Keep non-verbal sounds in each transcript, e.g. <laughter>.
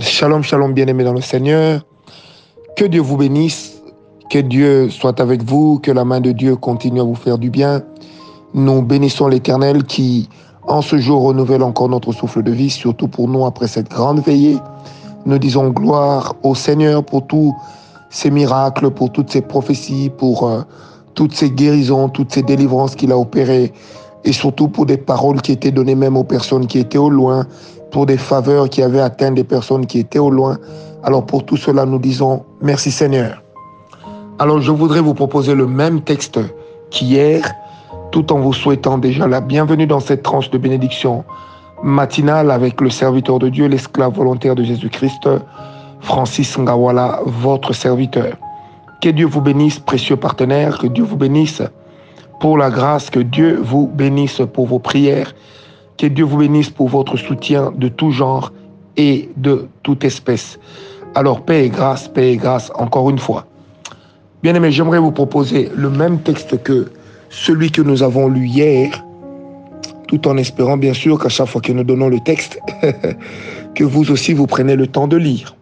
Shalom, shalom, bien-aimés dans le Seigneur. Que Dieu vous bénisse, que Dieu soit avec vous, que la main de Dieu continue à vous faire du bien. Nous bénissons l'Éternel qui, en ce jour, renouvelle encore notre souffle de vie, surtout pour nous après cette grande veillée. Nous disons gloire au Seigneur pour tous ces miracles, pour toutes ces prophéties, pour euh, toutes ces guérisons, toutes ces délivrances qu'il a opérées, et surtout pour des paroles qui étaient données même aux personnes qui étaient au loin, pour des faveurs qui avaient atteint des personnes qui étaient au loin. Alors pour tout cela, nous disons merci Seigneur. Alors je voudrais vous proposer le même texte qu'hier, tout en vous souhaitant déjà la bienvenue dans cette tranche de bénédiction matinale avec le serviteur de Dieu, l'esclave volontaire de Jésus-Christ, Francis Ngawala, votre serviteur. Que Dieu vous bénisse, précieux partenaire, que Dieu vous bénisse pour la grâce, que Dieu vous bénisse pour vos prières, que Dieu vous bénisse pour votre soutien de tout genre et de toute espèce. Alors, paix et grâce, paix et grâce, encore une fois. Bien aimé, j'aimerais vous proposer le même texte que celui que nous avons lu hier, tout en espérant bien sûr qu'à chaque fois que nous donnons le texte, <laughs> que vous aussi vous prenez le temps de lire.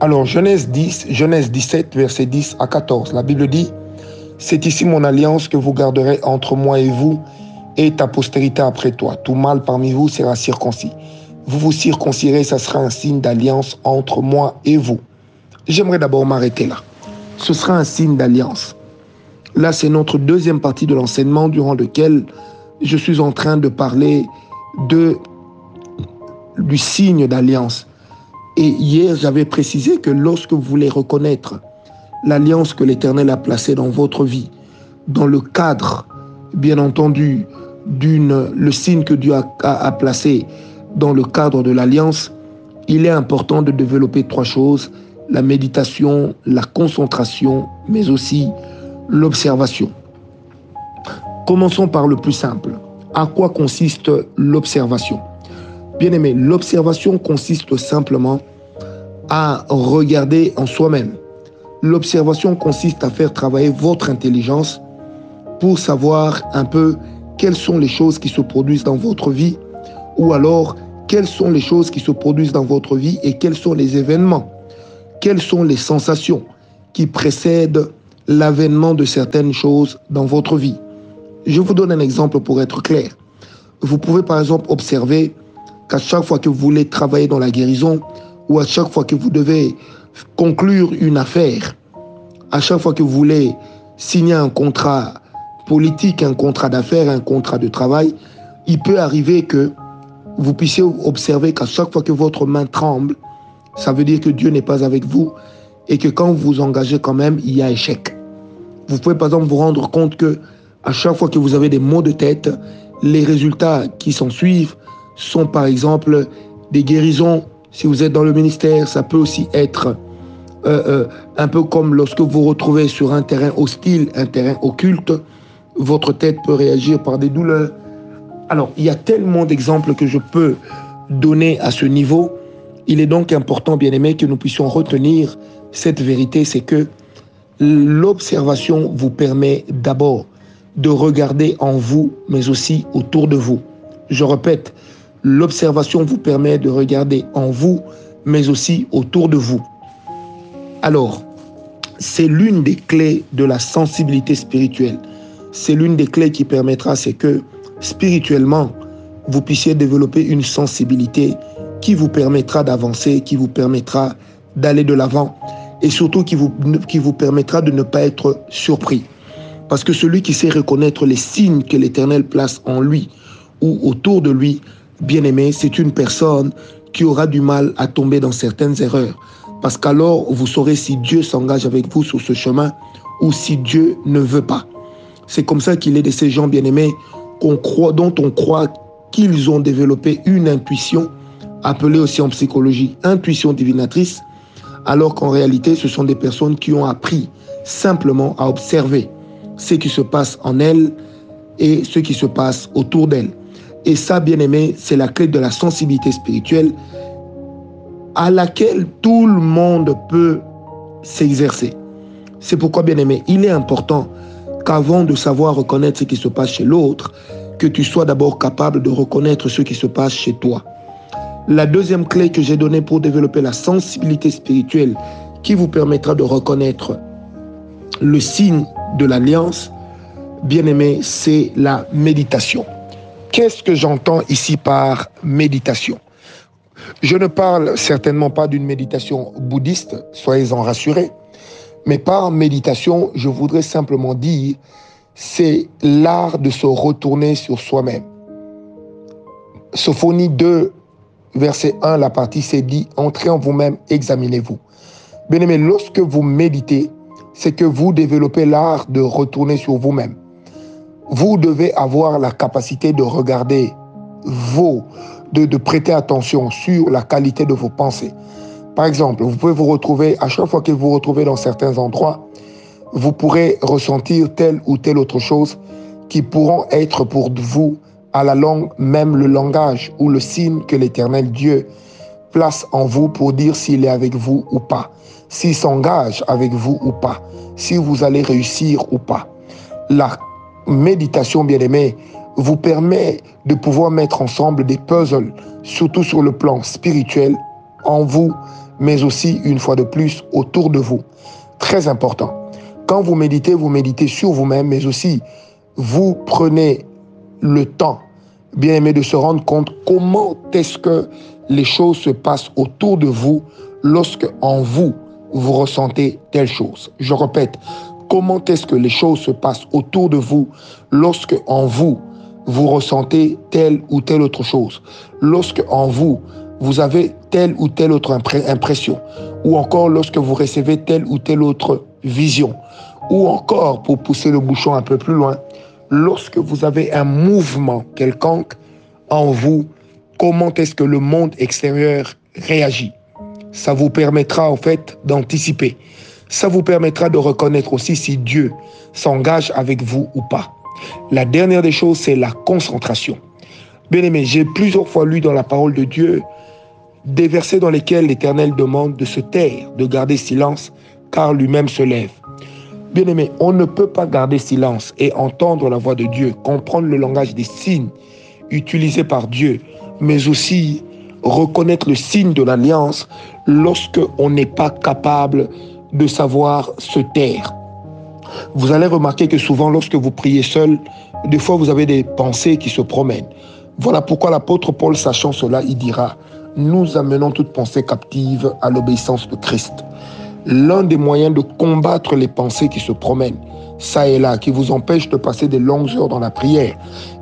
Alors, Genèse 10, Genèse 17, verset 10 à 14, la Bible dit, C'est ici mon alliance que vous garderez entre moi et vous et ta postérité après toi. Tout mâle parmi vous sera circoncis. Vous vous circoncirez, ça sera un signe d'alliance entre moi et vous. J'aimerais d'abord m'arrêter là. Ce sera un signe d'alliance. Là, c'est notre deuxième partie de l'enseignement durant lequel je suis en train de parler de, du signe d'alliance. Et hier, j'avais précisé que lorsque vous voulez reconnaître l'alliance que l'Éternel a placée dans votre vie, dans le cadre, bien entendu, d'une le signe que Dieu a, a, placé dans le cadre de l'alliance, il est important de développer trois choses la méditation, la concentration, mais aussi l'observation. Commençons par le plus simple. À quoi consiste l'observation? Bien aimé, l'observation consiste simplement à regarder en soi-même. L'observation consiste à faire travailler votre intelligence pour savoir un peu quelles sont les choses qui se produisent dans votre vie ou alors quelles sont les choses qui se produisent dans votre vie et quels sont les événements, quelles sont les sensations qui précèdent l'avènement de certaines choses dans votre vie? Je vous donne un exemple pour être clair. Vous pouvez par exemple observer qu'à chaque fois que vous voulez travailler dans la guérison ou à chaque fois que vous devez conclure une affaire, à chaque fois que vous voulez signer un contrat politique, un contrat d'affaires, un contrat de travail, il peut arriver que vous puissiez observer qu'à chaque fois que votre main tremble, ça veut dire que Dieu n'est pas avec vous et que quand vous vous engagez quand même, il y a échec. Vous pouvez par exemple vous rendre compte que à chaque fois que vous avez des maux de tête, les résultats qui s'en suivent sont par exemple des guérisons. Si vous êtes dans le ministère, ça peut aussi être euh, euh, un peu comme lorsque vous vous retrouvez sur un terrain hostile, un terrain occulte, votre tête peut réagir par des douleurs. Alors, il y a tellement d'exemples que je peux donner à ce niveau. Il est donc important, bien aimé, que nous puissions retenir cette vérité, c'est que l'observation vous permet d'abord de regarder en vous, mais aussi autour de vous. Je répète, l'observation vous permet de regarder en vous, mais aussi autour de vous. Alors, c'est l'une des clés de la sensibilité spirituelle c'est l'une des clés qui permettra, c'est que spirituellement, vous puissiez développer une sensibilité qui vous permettra d'avancer, qui vous permettra d'aller de l'avant et surtout qui vous, qui vous permettra de ne pas être surpris. Parce que celui qui sait reconnaître les signes que l'Éternel place en lui ou autour de lui, bien aimé, c'est une personne qui aura du mal à tomber dans certaines erreurs. Parce qu'alors, vous saurez si Dieu s'engage avec vous sur ce chemin ou si Dieu ne veut pas. C'est comme ça qu'il est de ces gens bien-aimés qu'on croit, dont on croit qu'ils ont développé une intuition, appelée aussi en psychologie intuition divinatrice, alors qu'en réalité, ce sont des personnes qui ont appris simplement à observer ce qui se passe en elles et ce qui se passe autour d'elles. Et ça, bien aimé, c'est la clé de la sensibilité spirituelle à laquelle tout le monde peut s'exercer. C'est pourquoi, bien aimé, il est important qu'avant de savoir reconnaître ce qui se passe chez l'autre, que tu sois d'abord capable de reconnaître ce qui se passe chez toi. La deuxième clé que j'ai donnée pour développer la sensibilité spirituelle qui vous permettra de reconnaître le signe de l'alliance, bien aimé, c'est la méditation. Qu'est-ce que j'entends ici par méditation? Je ne parle certainement pas d'une méditation bouddhiste, soyez-en rassurés, mais par méditation, je voudrais simplement dire, c'est l'art de se retourner sur soi-même. Sophonie 2, verset 1, la partie c'est dit, entrez en vous-même, examinez-vous. Bien aimé, lorsque vous méditez, c'est que vous développez l'art de retourner sur vous-même. Vous devez avoir la capacité de regarder vos, de prêter attention sur la qualité de vos pensées. Par exemple, vous pouvez vous retrouver, à chaque fois que vous vous retrouvez dans certains endroits, vous pourrez ressentir telle ou telle autre chose qui pourront être pour vous à la langue, même le langage ou le signe que l'éternel Dieu place en vous pour dire s'il est avec vous ou pas, s'il s'engage avec vous ou pas, si vous allez réussir ou pas. La méditation, bien aimée, vous permet de pouvoir mettre ensemble des puzzles, surtout sur le plan spirituel, en vous, mais aussi, une fois de plus, autour de vous. Très important. Quand vous méditez, vous méditez sur vous-même, mais aussi, vous prenez le temps, bien aimé, de se rendre compte comment est-ce que les choses se passent autour de vous lorsque en vous, vous ressentez telle chose. Je répète, comment est-ce que les choses se passent autour de vous lorsque en vous, vous ressentez telle ou telle autre chose? Lorsque en vous, vous avez telle ou telle autre impression. Ou encore lorsque vous recevez telle ou telle autre vision. Ou encore, pour pousser le bouchon un peu plus loin, lorsque vous avez un mouvement quelconque en vous, comment est-ce que le monde extérieur réagit? Ça vous permettra en fait d'anticiper. Ça vous permettra de reconnaître aussi si Dieu s'engage avec vous ou pas. La dernière des choses, c'est la concentration. Bien aimé, j'ai plusieurs fois lu dans la parole de Dieu des versets dans lesquels l'Éternel demande de se taire, de garder silence, car lui-même se lève. Bien aimé, on ne peut pas garder silence et entendre la voix de Dieu, comprendre le langage des signes utilisés par Dieu, mais aussi reconnaître le signe de l'alliance lorsque on n'est pas capable de savoir se taire. Vous allez remarquer que souvent lorsque vous priez seul, des fois vous avez des pensées qui se promènent. Voilà pourquoi l'apôtre Paul, sachant cela, il dira, nous amenons toute pensée captive à l'obéissance de Christ l'un des moyens de combattre les pensées qui se promènent, ça et là, qui vous empêchent de passer des longues heures dans la prière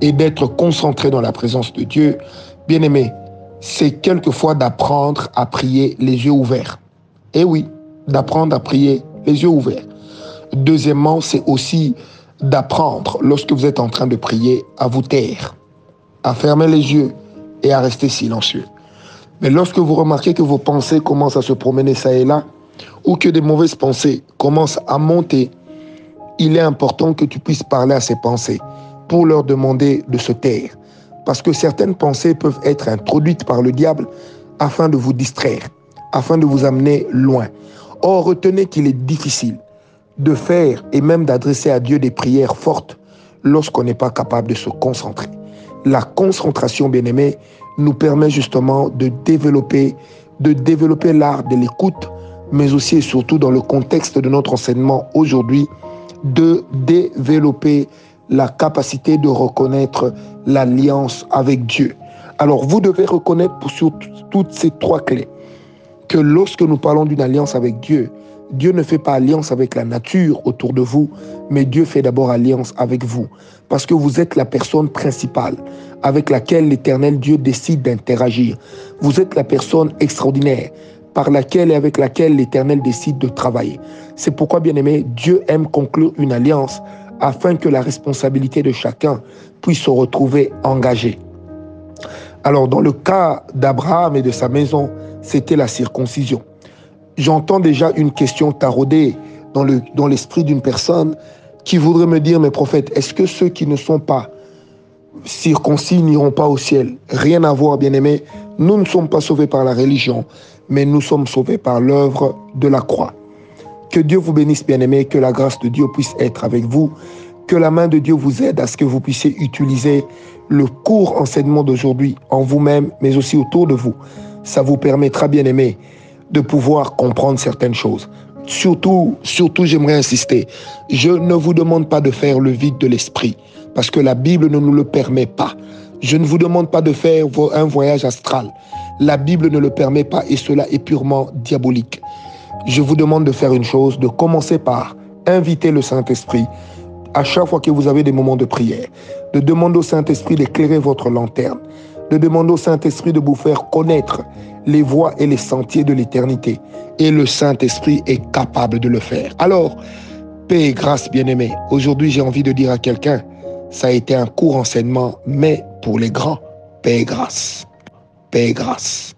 et d'être concentré dans la présence de Dieu, bien aimé, c'est quelquefois d'apprendre à prier les yeux ouverts. Eh oui, d'apprendre à prier les yeux ouverts. Deuxièmement, c'est aussi d'apprendre, lorsque vous êtes en train de prier, à vous taire, à fermer les yeux et à rester silencieux. Mais lorsque vous remarquez que vos pensées commencent à se promener ça et là, ou que des mauvaises pensées commencent à monter, il est important que tu puisses parler à ces pensées pour leur demander de se taire. Parce que certaines pensées peuvent être introduites par le diable afin de vous distraire, afin de vous amener loin. Or, retenez qu'il est difficile de faire et même d'adresser à Dieu des prières fortes lorsqu'on n'est pas capable de se concentrer. La concentration, bien aimé, nous permet justement de développer, de développer l'art de l'écoute mais aussi et surtout dans le contexte de notre enseignement aujourd'hui, de développer la capacité de reconnaître l'alliance avec Dieu. Alors vous devez reconnaître sur toutes ces trois clés que lorsque nous parlons d'une alliance avec Dieu, Dieu ne fait pas alliance avec la nature autour de vous, mais Dieu fait d'abord alliance avec vous, parce que vous êtes la personne principale avec laquelle l'Éternel Dieu décide d'interagir. Vous êtes la personne extraordinaire par laquelle et avec laquelle l'Éternel décide de travailler. C'est pourquoi, bien aimé, Dieu aime conclure une alliance afin que la responsabilité de chacun puisse se retrouver engagée. Alors, dans le cas d'Abraham et de sa maison, c'était la circoncision. J'entends déjà une question taraudée dans l'esprit dans d'une personne qui voudrait me dire, mes prophètes, est-ce que ceux qui ne sont pas circoncis n'iront pas au ciel? Rien à voir, bien aimé. Nous ne sommes pas sauvés par la religion, mais nous sommes sauvés par l'œuvre de la croix. Que Dieu vous bénisse, bien-aimés, que la grâce de Dieu puisse être avec vous, Que la main de Dieu vous aide à ce que vous puissiez utiliser le court enseignement d'aujourd'hui en vous-même, mais aussi autour de vous. Ça vous permettra, bien aimé, de pouvoir comprendre certaines choses. Surtout, surtout, j'aimerais insister, je ne vous demande pas de faire le vide de l'esprit, parce que la Bible ne nous le permet pas. Je ne vous demande pas de faire un voyage astral. La Bible ne le permet pas et cela est purement diabolique. Je vous demande de faire une chose, de commencer par inviter le Saint-Esprit à chaque fois que vous avez des moments de prière, de demander au Saint-Esprit d'éclairer votre lanterne, de demander au Saint-Esprit de vous faire connaître les voies et les sentiers de l'éternité. Et le Saint-Esprit est capable de le faire. Alors, paix et grâce, bien-aimés. Aujourd'hui, j'ai envie de dire à quelqu'un, ça a été un court enseignement, mais pour les grands, paix et grâce. Paix et grâce.